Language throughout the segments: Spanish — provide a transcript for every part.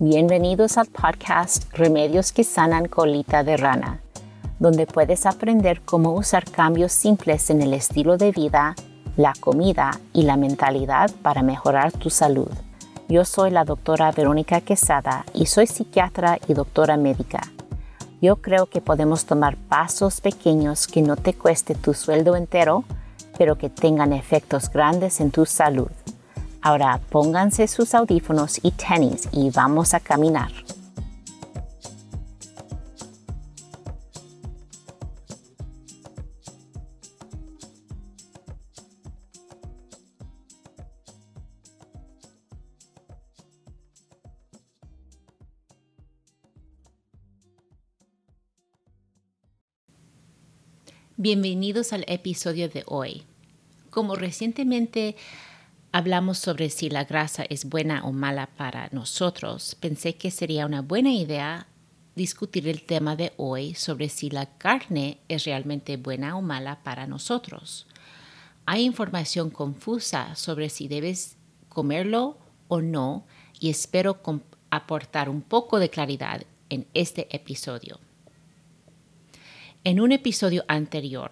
Bienvenidos al podcast Remedios que sanan colita de rana, donde puedes aprender cómo usar cambios simples en el estilo de vida, la comida y la mentalidad para mejorar tu salud. Yo soy la doctora Verónica Quesada y soy psiquiatra y doctora médica. Yo creo que podemos tomar pasos pequeños que no te cueste tu sueldo entero, pero que tengan efectos grandes en tu salud. Ahora pónganse sus audífonos y tenis y vamos a caminar. Bienvenidos al episodio de hoy. Como recientemente hablamos sobre si la grasa es buena o mala para nosotros, pensé que sería una buena idea discutir el tema de hoy sobre si la carne es realmente buena o mala para nosotros. Hay información confusa sobre si debes comerlo o no y espero aportar un poco de claridad en este episodio. En un episodio anterior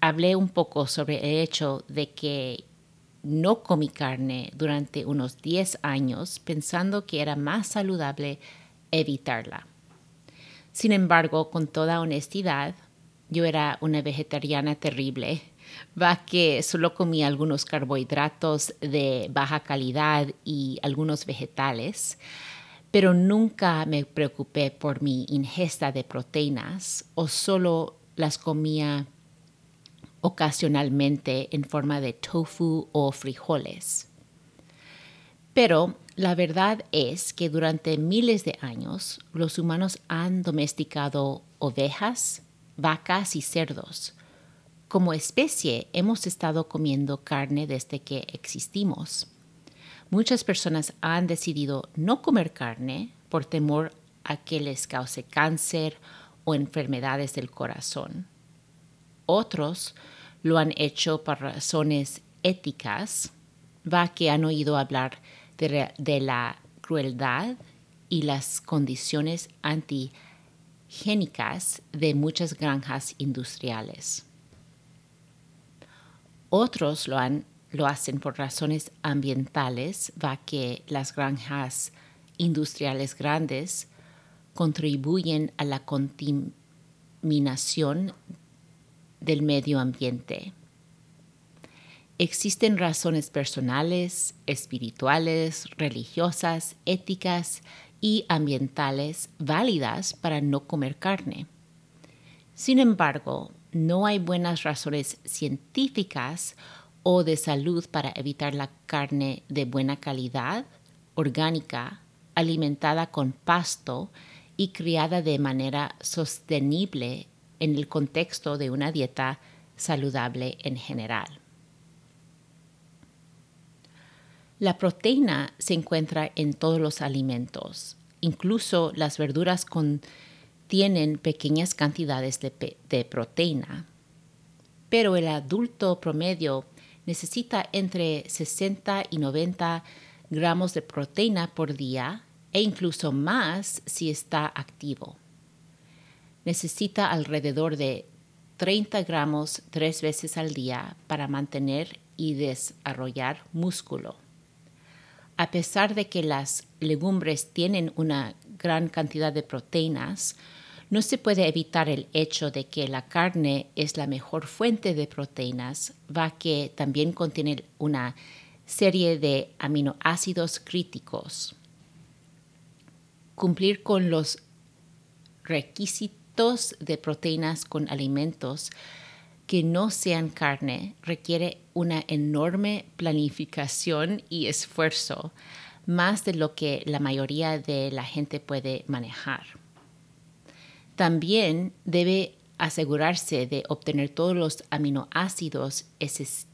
hablé un poco sobre el hecho de que no comí carne durante unos 10 años pensando que era más saludable evitarla. Sin embargo, con toda honestidad, yo era una vegetariana terrible, va que solo comía algunos carbohidratos de baja calidad y algunos vegetales, pero nunca me preocupé por mi ingesta de proteínas o solo las comía ocasionalmente en forma de tofu o frijoles. Pero la verdad es que durante miles de años los humanos han domesticado ovejas, vacas y cerdos. Como especie hemos estado comiendo carne desde que existimos. Muchas personas han decidido no comer carne por temor a que les cause cáncer o enfermedades del corazón. Otros lo han hecho por razones éticas, va que han oído hablar de, la crueldad y las condiciones antigénicas de muchas granjas industriales. Otros lo, han, lo hacen por razones ambientales, va que las granjas industriales grandes contribuyen a la contaminación del medio ambiente. Existen razones personales, espirituales, religiosas, éticas y ambientales válidas para no comer carne. Sin embargo, no hay buenas razones científicas o de salud para evitar la carne de buena calidad, orgánica, alimentada con pasto y criada de manera sostenible en el contexto de una dieta saludable en general. La proteína se encuentra en todos los alimentos, incluso las verduras contienen pequeñas cantidades de, de proteína, pero el adulto promedio necesita entre 60 y 90 gramos de proteína por día e incluso más si está activo necesita alrededor de 30 gramos tres veces al día para mantener y desarrollar músculo. A pesar de que las legumbres tienen una gran cantidad de proteínas, no se puede evitar el hecho de que la carne es la mejor fuente de proteínas, va que también contiene una serie de aminoácidos críticos. Cumplir con los requisitos de proteínas con alimentos que no sean carne requiere una enorme planificación y esfuerzo, más de lo que la mayoría de la gente puede manejar. También debe asegurarse de obtener todos los aminoácidos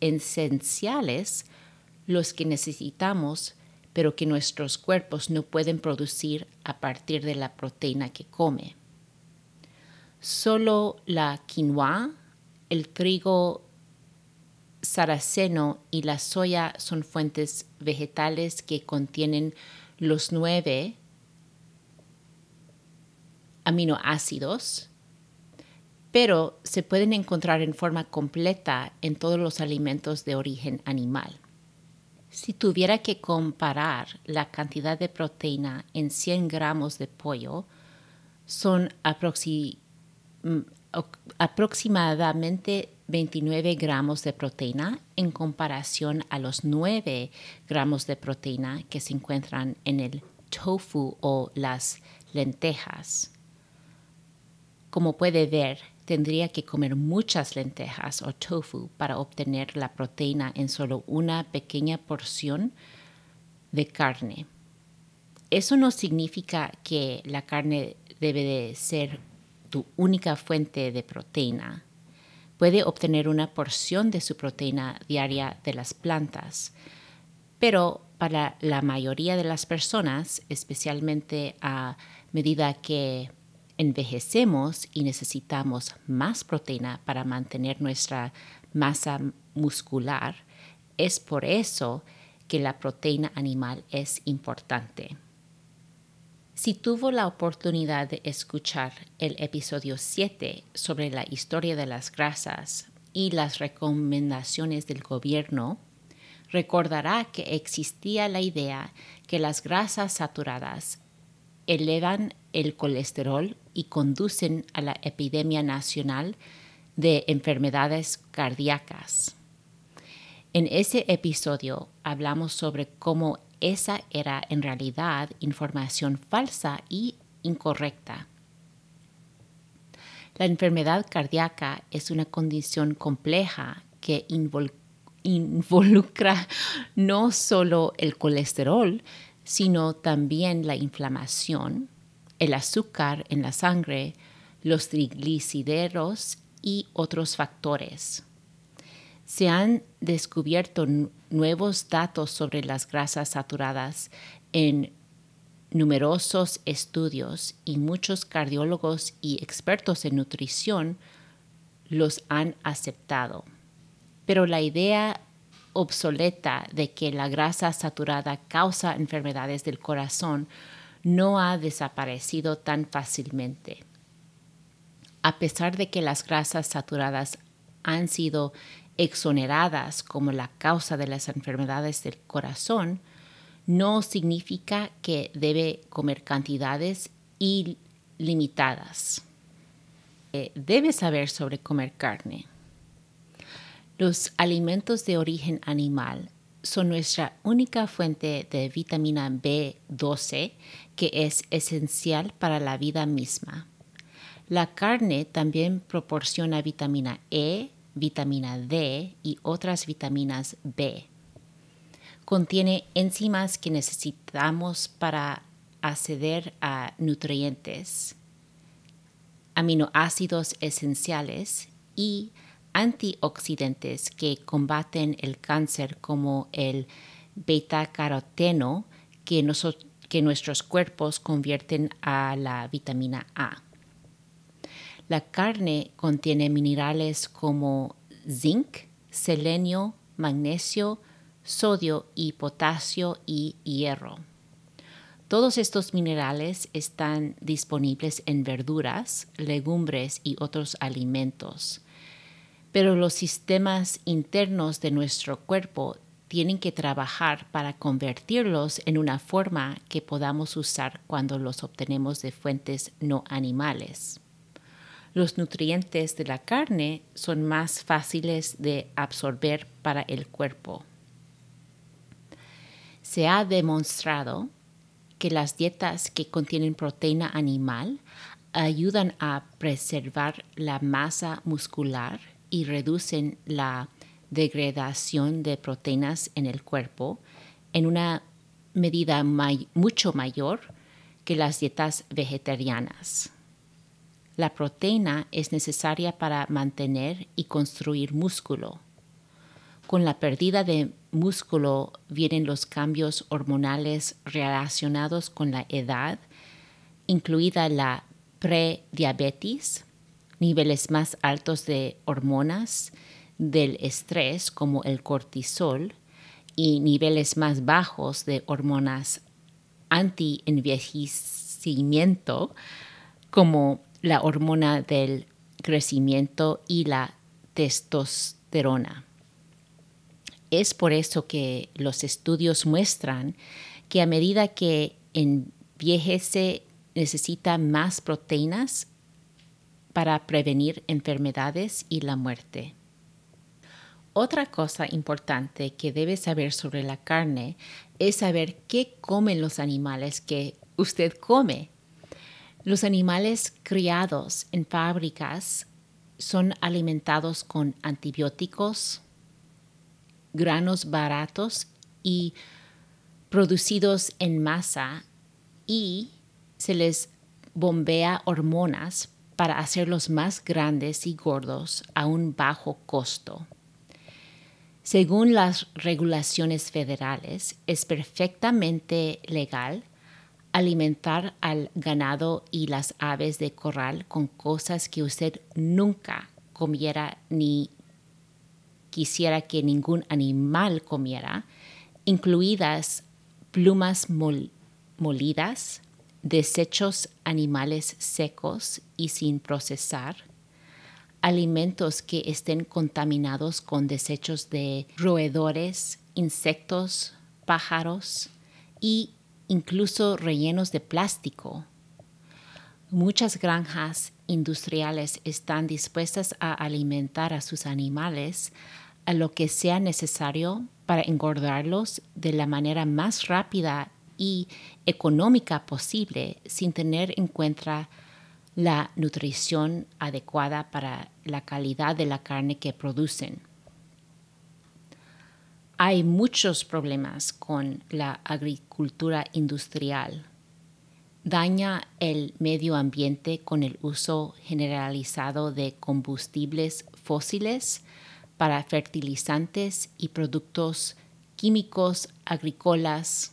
esenciales, los que necesitamos, pero que nuestros cuerpos no pueden producir a partir de la proteína que come. Solo la quinoa, el trigo saraceno y la soya son fuentes vegetales que contienen los nueve aminoácidos, pero se pueden encontrar en forma completa en todos los alimentos de origen animal. Si tuviera que comparar la cantidad de proteína en 100 gramos de pollo, son mm, aproximadamente 29 gramos de proteína en comparación a los 9 gramos de proteína que se encuentran en el tofu o las lentejas. Como puede ver, tendría que comer muchas lentejas o tofu para obtener la proteína en solo una pequeña porción de carne. Eso no significa que la carne debe de ser tu única fuente de proteína. Puede obtener una porción de su proteína diaria de las plantas, pero para la mayoría de las personas, especialmente a medida que envejecemos y necesitamos más proteína para mantener nuestra masa muscular, es por eso que la proteína animal es importante. Si tuvo la oportunidad de escuchar el episodio 7 sobre la historia de las grasas y las recomendaciones del gobierno, recordará que existía la idea que las grasas saturadas elevan el colesterol y conducen a la epidemia nacional de enfermedades cardíacas. En ese episodio hablamos sobre cómo esa era en realidad información falsa y incorrecta. La enfermedad cardíaca es una condición compleja que involucra no solo el colesterol, sino también la inflamación, el azúcar en la sangre, los triglicéridos y otros factores. Se han descubierto nuevos datos sobre las grasas saturadas en numerosos estudios y muchos cardiólogos y expertos en nutrición los han aceptado. Pero la idea obsoleta de que la grasa saturada causa enfermedades del corazón no ha desaparecido tan fácilmente. A pesar de que las grasas saturadas han sido exoneradas como la causa de las enfermedades del corazón, no significa que debe comer cantidades ilimitadas. Eh, debe saber sobre comer carne. Los alimentos de origen animal son nuestra única fuente de vitamina B12 que es esencial para la vida misma. La carne también proporciona vitamina E, vitamina D y otras vitaminas B. Contiene enzimas que necesitamos para acceder a nutrientes, aminoácidos esenciales y antioxidantes que combaten el cáncer como el beta-caroteno que, que nuestros cuerpos convierten a la vitamina A. La carne contiene minerales como zinc, selenio, magnesio, sodio y potasio y hierro. Todos estos minerales están disponibles en verduras, legumbres y otros alimentos pero los sistemas internos de nuestro cuerpo tienen que trabajar para convertirlos en una forma que podamos usar cuando los obtenemos de fuentes no animales. Los nutrientes de la carne son más fáciles de absorber para el cuerpo. Se ha demostrado que las dietas que contienen proteína animal ayudan a preservar la masa muscular y reducen la degradación de proteínas en el cuerpo en una medida mucho mayor que las dietas vegetarianas. La proteína es necesaria para mantener y construir músculo. Con la pérdida de músculo vienen los cambios hormonales relacionados con la edad, incluida la prediabetes, niveles más altos de hormonas del estrés como el cortisol y niveles más bajos de hormonas anti-envejecimiento como la hormona del crecimiento y la testosterona. Es por eso que los estudios muestran que a medida que envejece necesita más proteínas para prevenir enfermedades y la muerte. Otra cosa importante que debe saber sobre la carne es saber qué comen los animales que usted come. Los animales criados en fábricas son alimentados con antibióticos, granos baratos y producidos en masa y se les bombea hormonas para hacerlos más grandes y gordos a un bajo costo. Según las regulaciones federales, es perfectamente legal alimentar al ganado y las aves de corral con cosas que usted nunca comiera ni quisiera que ningún animal comiera, incluidas plumas molidas, desechos animales secos y sin procesar, alimentos que estén contaminados con desechos de roedores, insectos, pájaros y incluso rellenos de plástico. Muchas granjas industriales están dispuestas a alimentar a sus animales a lo que sea necesario para engordarlos de la manera más rápida y económica posible sin tener en cuenta la nutrición adecuada para la calidad de la carne que producen. Hay muchos problemas con la agricultura industrial. Daña el medio ambiente con el uso generalizado de combustibles fósiles para fertilizantes y productos químicos agrícolas.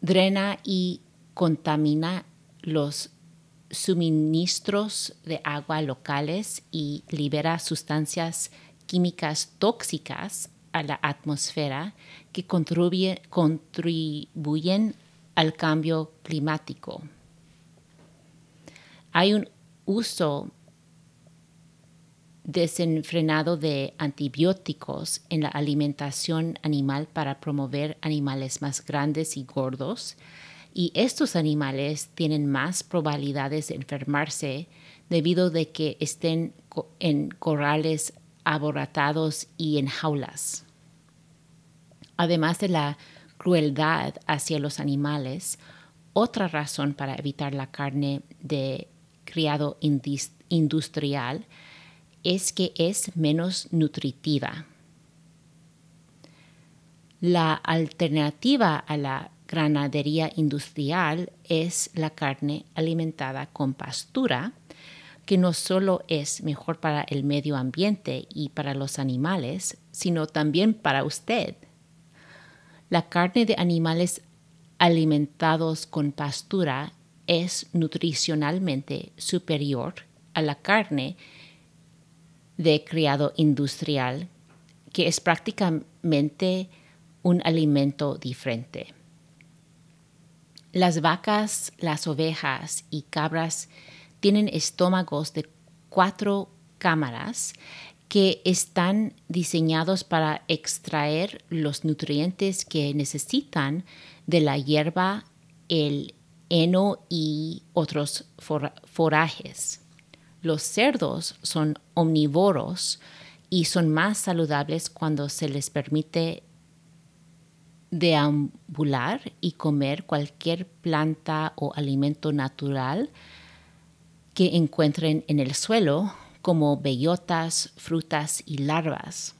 Drena y contamina los suministros de agua locales y libera sustancias químicas tóxicas a la atmósfera que contribuyen al cambio climático. Hay un uso desenfrenado de antibióticos en la alimentación animal para promover animales más grandes y gordos, y estos animales tienen más probabilidades de enfermarse debido de que estén en corrales aboratados y en jaulas. Además de la crueldad hacia los animales, otra razón para evitar la carne de criado industrial es que es menos nutritiva. La alternativa a la ganadería industrial es la carne alimentada con pastura, que no solo es mejor para el medio ambiente y para los animales, sino también para usted. La carne de animales alimentados con pastura es nutricionalmente superior a la carne de criado industrial, que es prácticamente un alimento diferente. Las vacas, las ovejas y cabras tienen estómagos de cuatro cámaras que están diseñados para extraer los nutrientes que necesitan de la hierba, el heno y otros forajes. Los cerdos son omnívoros y son más saludables cuando se les permite deambular y comer cualquier planta o alimento natural que encuentren en el suelo, como bellotas, frutas y larvas.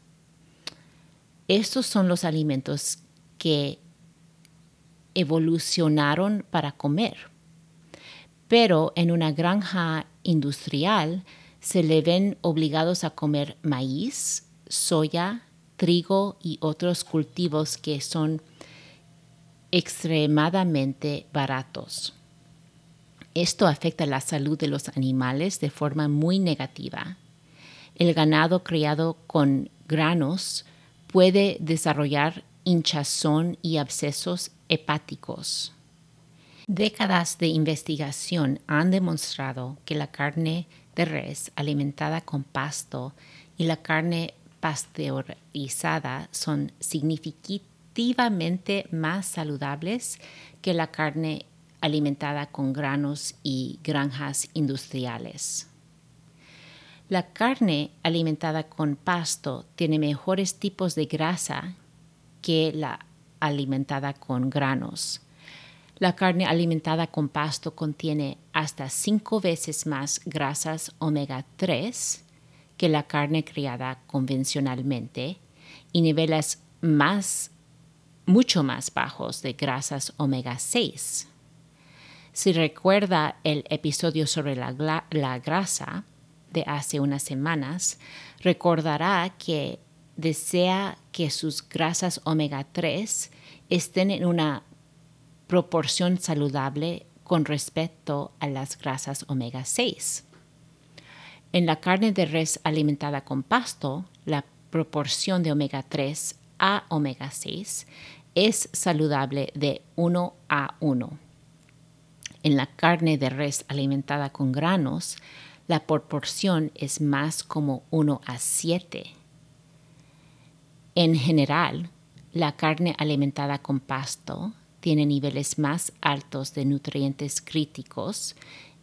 Estos son los alimentos que evolucionaron para comer. Pero en una granja industrial se le ven obligados a comer maíz, soya, trigo y otros cultivos que son extremadamente baratos. Esto afecta la salud de los animales de forma muy negativa. El ganado criado con granos puede desarrollar hinchazón y abscesos hepáticos. Décadas de investigación han demostrado que la carne de res alimentada con pasto y la carne pasteurizada son significativamente más saludables que la carne alimentada con granos y granjas industriales. La carne alimentada con pasto tiene mejores tipos de grasa que la alimentada con granos. La carne alimentada con pasto contiene hasta cinco veces más grasas omega 3 que la carne criada convencionalmente y niveles más, mucho más bajos de grasas omega 6. Si recuerda el episodio sobre la, grasa de hace unas semanas, recordará que desea que sus grasas omega 3 estén en una proporción saludable con respecto a las grasas omega 6. En la carne de res alimentada con pasto, la proporción de omega 3 a omega 6 es saludable de 1 a 1. En la carne de res alimentada con granos, la proporción es más como 1 a 7. En general, la carne alimentada con pasto tiene niveles más altos de nutrientes críticos,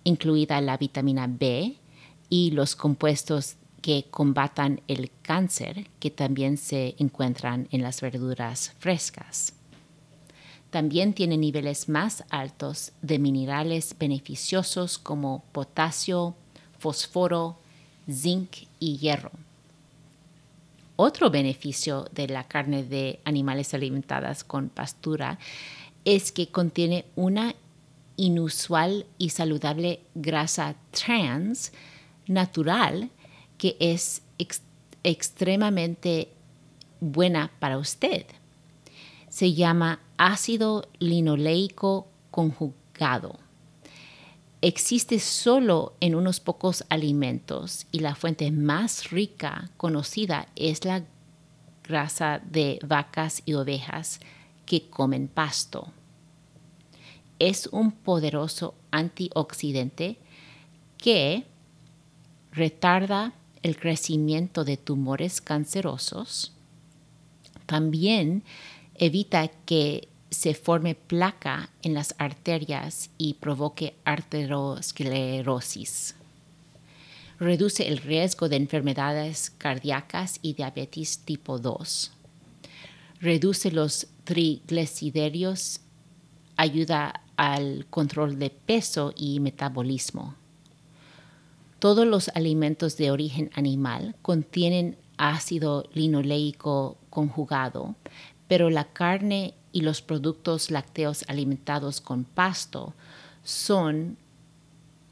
incluida la vitamina B, y los compuestos que combatan el cáncer que también se encuentran en las verduras frescas. También tiene niveles más altos de minerales beneficiosos como potasio, fósforo, zinc y hierro. Otro beneficio de la carne de animales alimentadas con pastura es que contiene una inusual y saludable grasa trans natural que es extremadamente buena para usted. Se llama ácido linoleico conjugado. Existe solo en unos pocos alimentos y la fuente más rica conocida es la grasa de vacas y ovejas que comen pasto. Es un poderoso antioxidante que retarda el crecimiento de tumores cancerosos, también evita que se forme placa en las arterias y provoque arteriosclerosis. Reduce el riesgo de enfermedades cardíacas y diabetes tipo 2. Reduce los triglicéridos, ayuda al control de peso y metabolismo todos los alimentos de origen animal contienen ácido linoleico conjugado, pero la carne y los productos lácteos alimentados con pasto son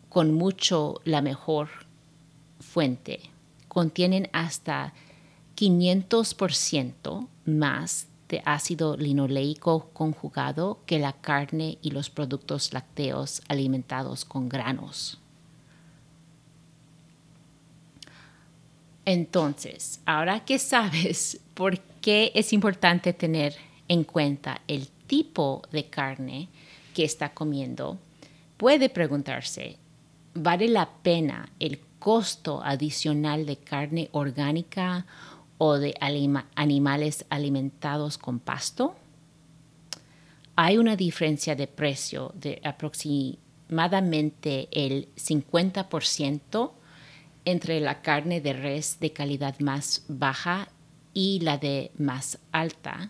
con mucho la mejor fuente. Contienen hasta 500% más de ácido linoleico conjugado que la carne y los productos lácteos alimentados con granos. Entonces, ahora que sabes por qué es importante tener en cuenta el tipo de carne que está comiendo, puede preguntarse, ¿vale la pena el costo adicional de carne orgánica o de animales alimentados con pasto? Hay una diferencia de precio de aproximadamente el 50% entre la carne de res de calidad más baja y la de más alta,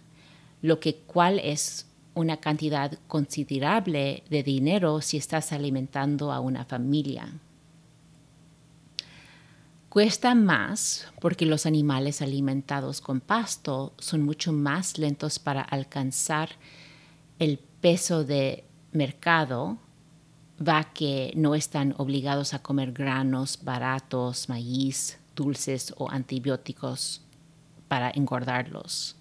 lo que cual es una cantidad considerable de dinero si estás alimentando a una familia. Cuesta más porque los animales alimentados con pasto son mucho más lentos para alcanzar el peso de mercado va que no están obligados a comer granos baratos, maíz, dulces o antibióticos para engordarlos.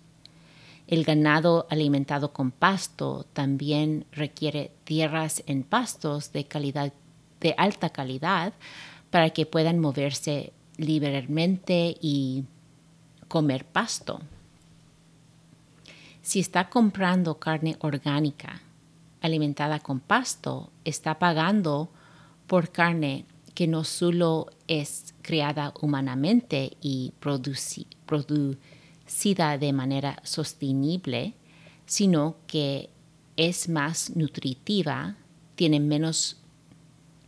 El ganado alimentado con pasto también requiere tierras en pastos de calidad de alta calidad para que puedan moverse libremente y comer pasto. Si está comprando carne orgánica, alimentada con pasto está pagando por carne que no solo es creada humanamente y producida de manera sostenible, sino que es más nutritiva, tiene menos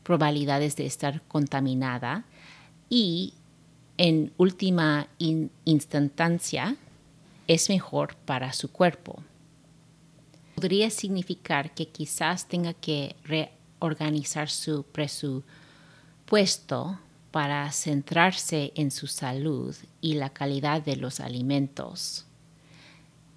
probabilidades de estar contaminada y en última instancia es mejor para su cuerpo. Podría significar que quizás tenga que reorganizar su presupuesto para centrarse en su salud y la calidad de los alimentos.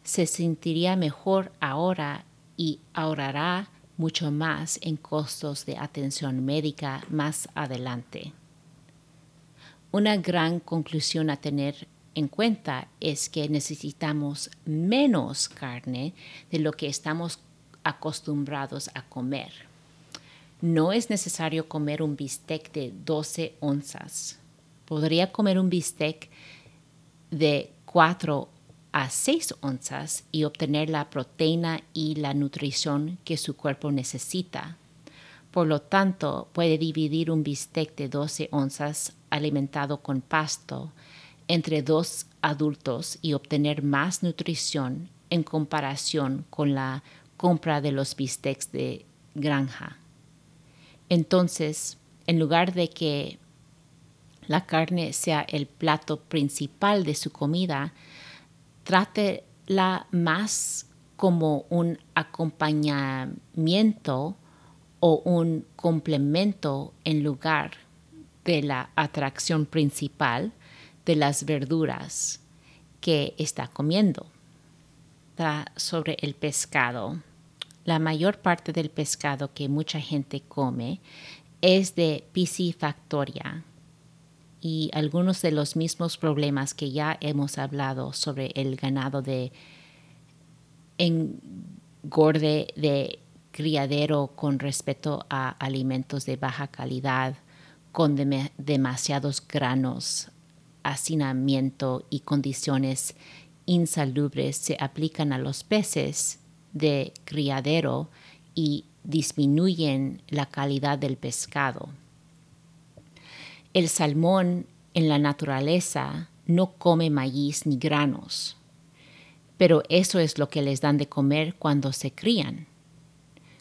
Se sentiría mejor ahora y ahorrará mucho más en costos de atención médica más adelante. Una gran conclusión a tener en cuenta es que necesitamos menos carne de lo que estamos acostumbrados a comer. No es necesario comer un bistec de 12 onzas. Podría comer un bistec de 4 a 6 onzas y obtener la proteína y la nutrición que su cuerpo necesita. Por lo tanto, puede dividir un bistec de 12 onzas alimentado con pasto entre dos adultos y obtener más nutrición en comparación con la compra de los bistecs de granja. Entonces, en lugar de que la carne sea el plato principal de su comida, trátela más como un acompañamiento o un complemento en lugar de la atracción principal de las verduras que está comiendo. sobre el pescado. La mayor parte del pescado que mucha gente come es de piscifactoria. Y algunos de los mismos problemas que ya hemos hablado sobre el ganado de engorde de criadero con respecto a alimentos de baja calidad, con demasiados granos, hacinamiento y condiciones insalubres se aplican a los peces de criadero y disminuyen la calidad del pescado. El salmón en la naturaleza no come maíz ni granos, pero eso es lo que les dan de comer cuando se crían.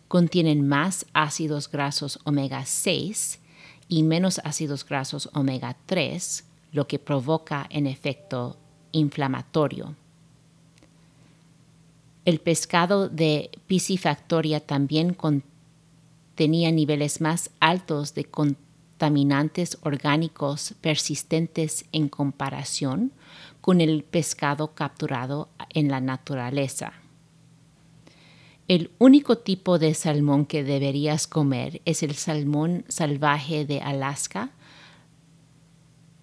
Contienen más ácidos grasos omega 6 y menos ácidos grasos omega 3, lo que provoca en efecto inflamatorio. El pescado de piscifactoria también tenía niveles más altos de contaminantes orgánicos persistentes en comparación con el pescado capturado en la naturaleza. El único tipo de salmón que deberías comer es el salmón salvaje de Alaska,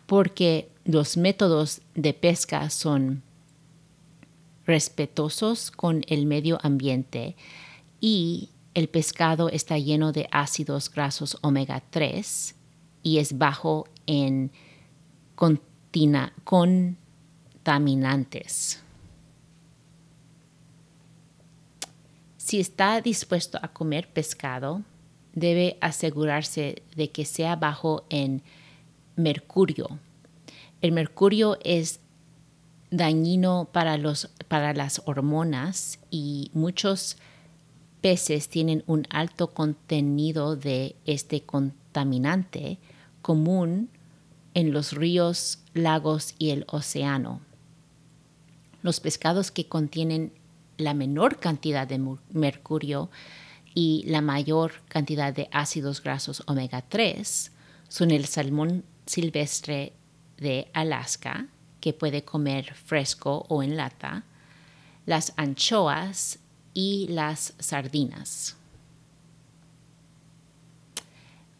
porque los métodos de pesca son respetuosos con el medio ambiente y el pescado está lleno de ácidos grasos omega 3 y es bajo en contaminantes. Si está dispuesto a comer pescado, debe asegurarse de que sea bajo en mercurio. El mercurio es dañino para, los, para las hormonas y muchos peces tienen un alto contenido de este contaminante común en los ríos, lagos y el océano. Los pescados que contienen la menor cantidad de mercurio y la mayor cantidad de ácidos grasos omega 3 son el salmón silvestre de Alaska, que puede comer fresco o en lata, las anchoas y las sardinas.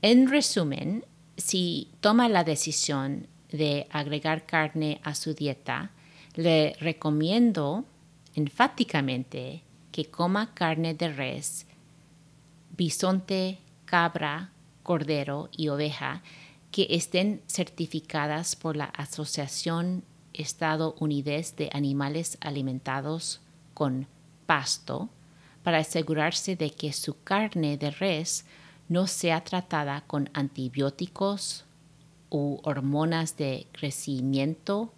En resumen, si toma la decisión de agregar carne a su dieta, le recomiendo enfáticamente que coma carne de res, bisonte, cabra, cordero y oveja que estén certificadas por la Asociación Estadounidense de Animales Alimentados con Pasto para asegurarse de que su carne de res no sea tratada con antibióticos u hormonas de crecimiento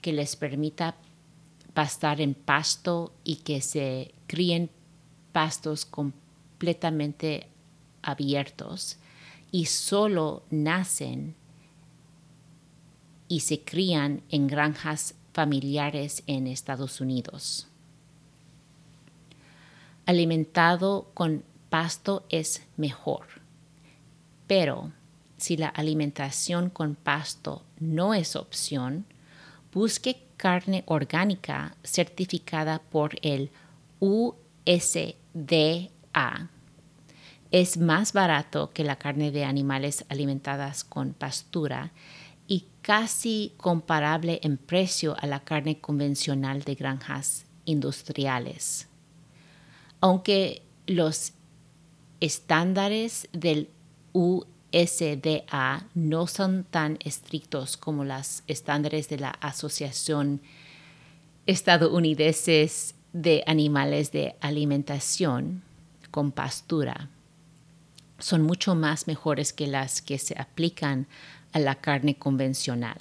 que les permita pastar en pasto y que se críen pastos completamente abiertos y solo nacen y se crían en granjas familiares en Estados Unidos. Alimentado con pasto es mejor, pero si la alimentación con pasto no es opción, busque carne orgánica certificada por el USDA. Es más barato que la carne de animales alimentadas con pastura casi comparable en precio a la carne convencional de granjas industriales. Aunque los estándares del USDA no son tan estrictos como los estándares de la Asociación Estadounidense de Animales de Alimentación con Pastura. Son mucho más mejores que las que se aplican a la carne convencional.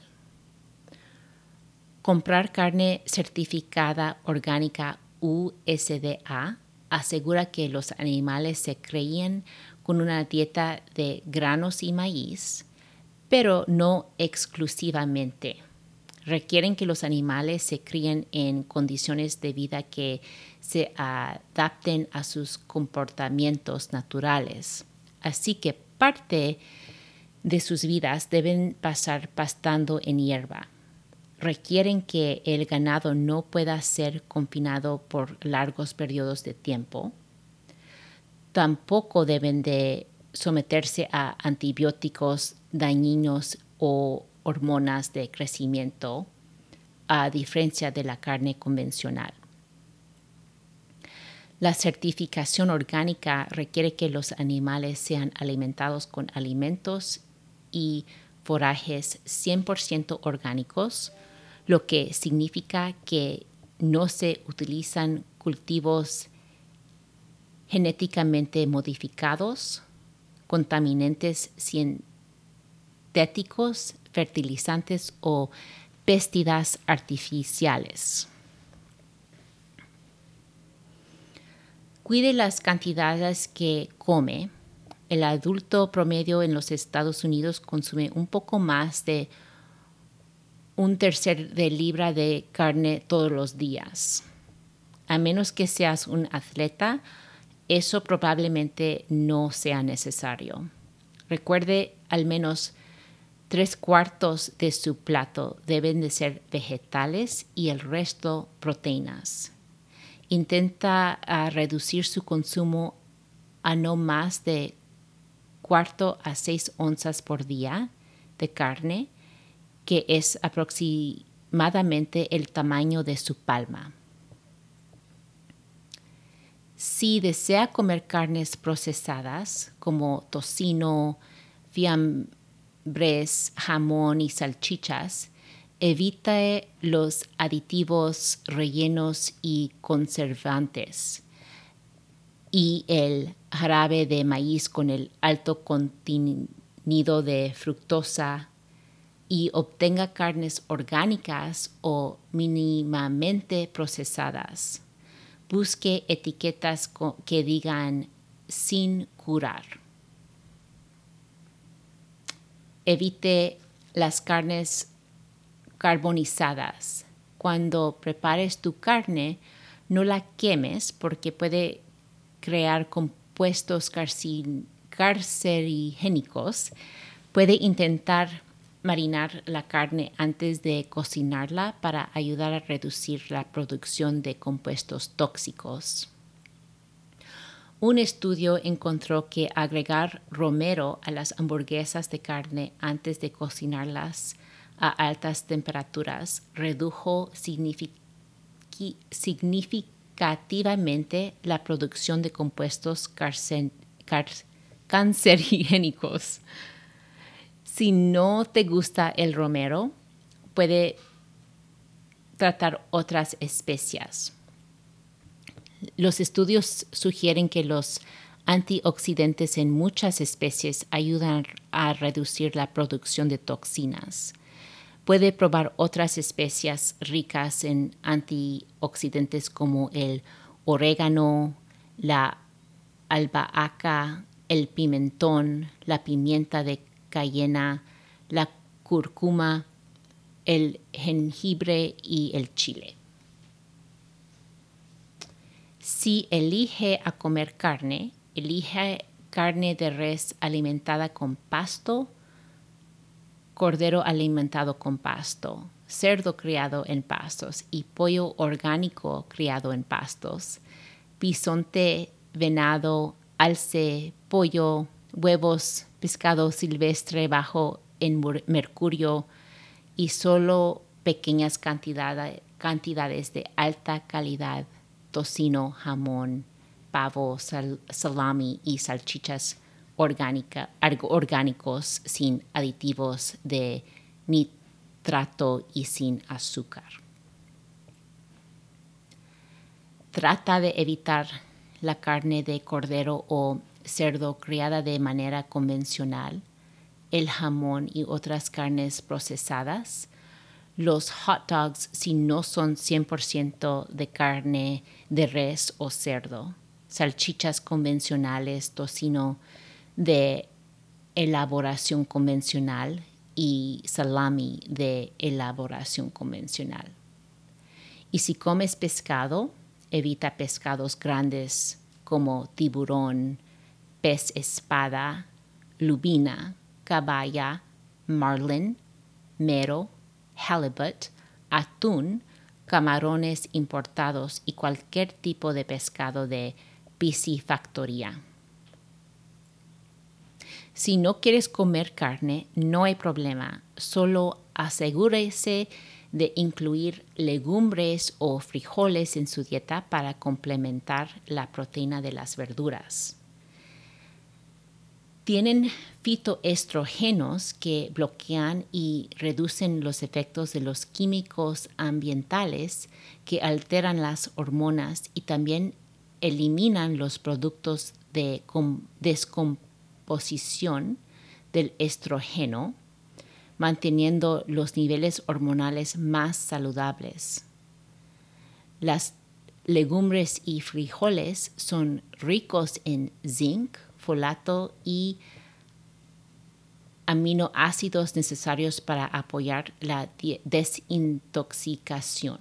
Comprar carne certificada orgánica USDA asegura que los animales se críen con una dieta de granos y maíz, pero no exclusivamente. Requieren que los animales se críen en condiciones de vida que se adapten a sus comportamientos naturales. Así que parte de sus vidas deben pasar pastando en hierba requieren que el ganado no pueda ser confinado por largos periodos de tiempo. Tampoco deben de someterse a antibióticos dañinos o hormonas de crecimiento, a diferencia de la carne convencional. La certificación orgánica requiere que los animales sean alimentados con alimentos y forajes 100% orgánicos, lo que significa que no se utilizan cultivos genéticamente modificados, contaminantes sintéticos, fertilizantes o pesticidas artificiales. Cuide las cantidades que come. El adulto promedio en los Estados Unidos consume un poco más de un tercer de libra de carne todos los días. A menos que seas un atleta, eso probablemente no sea necesario. Recuerde al menos tres cuartos de su plato deben de ser vegetales y el resto proteínas. Intenta ah, reducir su consumo a no más de cuarto a seis onzas por día de carne que es aproximadamente el tamaño de su palma. Si desea comer carnes procesadas como tocino, fiambres, jamón y salchichas, evite los aditivos rellenos y conservantes y el jarabe de maíz con el alto contenido de fructosa, y obtenga carnes orgánicas o mínimamente procesadas. Busque etiquetas que digan sin curar. Evite las carnes carbonizadas. Cuando prepares tu carne, no la quemes porque puede crear compuestos carcinogénicos. Puede intentar marinar la carne antes de cocinarla para ayudar a reducir la producción de compuestos tóxicos. Un estudio encontró que agregar romero a las hamburguesas de carne antes de cocinarlas a altas temperaturas redujo significativamente la producción de compuestos cancerígenicos. Si no te gusta el romero, puede tratar otras especias. los estudios sugieren que los antioxidantes en muchas especies ayudan a reducir la producción de toxinas. Puede probar otras especias ricas en antioxidantes como el orégano, la albahaca, el pimentón, la pimienta de cayena, la cúrcuma, el jengibre y el chile. Si elige a comer carne, elige carne de res alimentada con pasto, cordero alimentado con pasto, cerdo criado en pastos y pollo orgánico criado en pastos, bisonte, venado, alce, pollo, huevos, pescado silvestre bajo en mercurio y solo pequeñas cantidades de alta calidad, tocino, jamón, pavo, salami y salchichas orgánicos sin aditivos de nitrato y sin azúcar. Trata de evitar la carne de cordero o cerdo criada de manera convencional, el jamón y otras carnes procesadas, los hot dogs si no son 100% de carne de res o cerdo, salchichas convencionales, tocino de elaboración convencional y salami de elaboración convencional. Y si comes pescado, evita pescados grandes como tiburón, pez espada, lubina, caballa, marlin, mero, halibut, atún, camarones importados y cualquier tipo de pescado de piscifactoría. Si no quieres comer carne, no hay problema, solo asegúrese de incluir legumbres o frijoles en su dieta para complementar la proteína de las verduras. Tienen fitoestrógenos que bloquean y reducen los efectos de los químicos ambientales que alteran las hormonas y también eliminan los productos de descomposición del estrógeno manteniendo los niveles hormonales más saludables. Las legumbres y frijoles son ricos en zinc, folato y aminoácidos necesarios para apoyar la desintoxicación.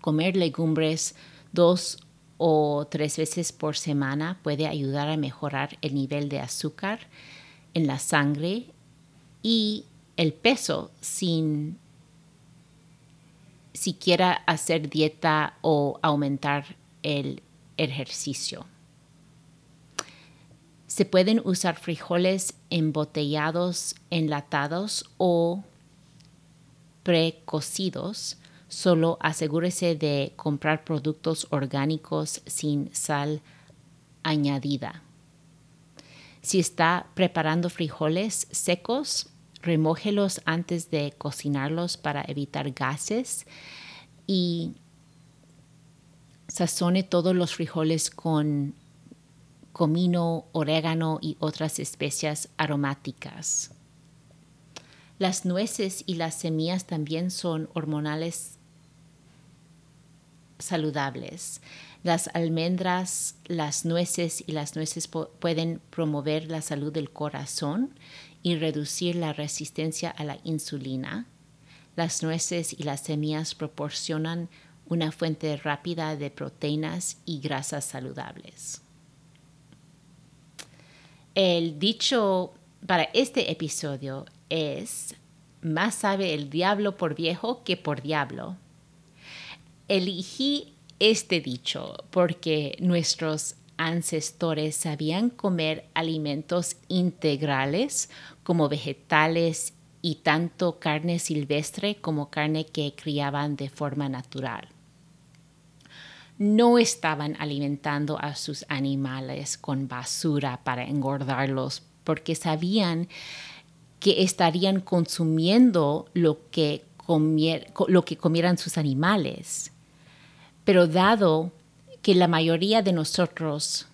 Comer legumbres dos o tres veces por semana puede ayudar a mejorar el nivel de azúcar en la sangre y el peso sin siquiera hacer dieta o aumentar el ejercicio. Se pueden usar frijoles embotellados, enlatados o precocidos. Solo asegúrese de comprar productos orgánicos sin sal añadida. Si está preparando frijoles secos, remójelos antes de cocinarlos para evitar gases y sazone todos los frijoles con comino, orégano y otras especias aromáticas. Las nueces y las semillas también son hormonales saludables. Las almendras, las nueces y las nueces pueden promover la salud del corazón y reducir la resistencia a la insulina. Las nueces y las semillas proporcionan una fuente rápida de proteínas y grasas saludables. El dicho para este episodio es, más sabe el diablo por viejo que por diablo. Elegí este dicho porque nuestros ancestores sabían comer alimentos integrales como vegetales y tanto carne silvestre como carne que criaban de forma natural. No estaban alimentando a sus animales con basura para engordarlos porque sabían que estarían consumiendo lo que, lo que comieran sus animales. Pero dado que la mayoría de nosotros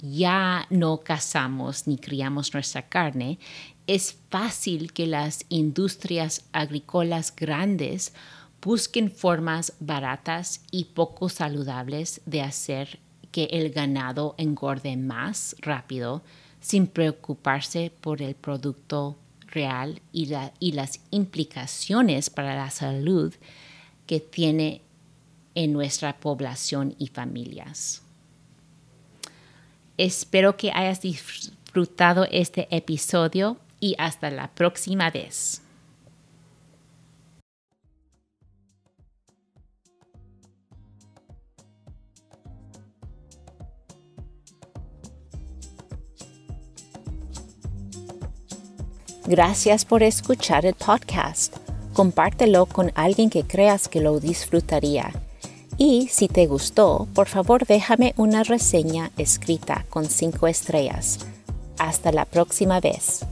ya no cazamos ni criamos nuestra carne, es fácil que las industrias agrícolas grandes busquen formas baratas y poco saludables de hacer que el ganado engorde más rápido sin preocuparse por el producto real y, las implicaciones para la salud que tiene en nuestra población y familias. Espero que hayas disfrutado este episodio y hasta la próxima vez. Gracias por escuchar el podcast. Compártelo con alguien que creas que lo disfrutaría y si te gustó, por favor déjame una reseña escrita con cinco estrellas. Hasta la próxima vez.